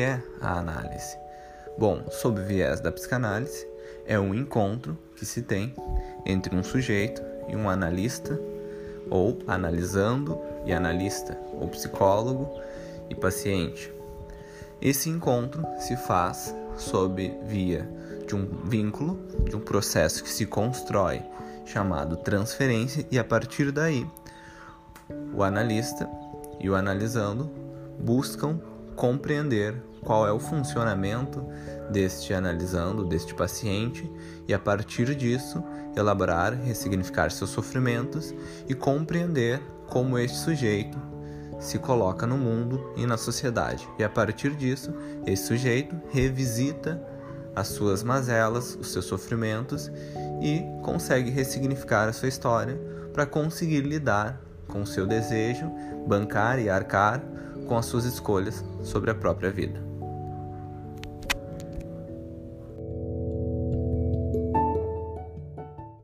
é a análise? Bom, sob viés da psicanálise, é um encontro que se tem entre um sujeito e um analista, ou analisando e analista, ou psicólogo e paciente. Esse encontro se faz sob via de um vínculo, de um processo que se constrói chamado transferência, e a partir daí o analista e o analisando buscam compreender qual é o funcionamento deste analisando, deste paciente, e a partir disso elaborar, ressignificar seus sofrimentos e compreender como este sujeito se coloca no mundo e na sociedade. E a partir disso, esse sujeito revisita as suas mazelas, os seus sofrimentos e consegue ressignificar a sua história para conseguir lidar com o seu desejo, bancar e arcar com as suas escolhas sobre a própria vida.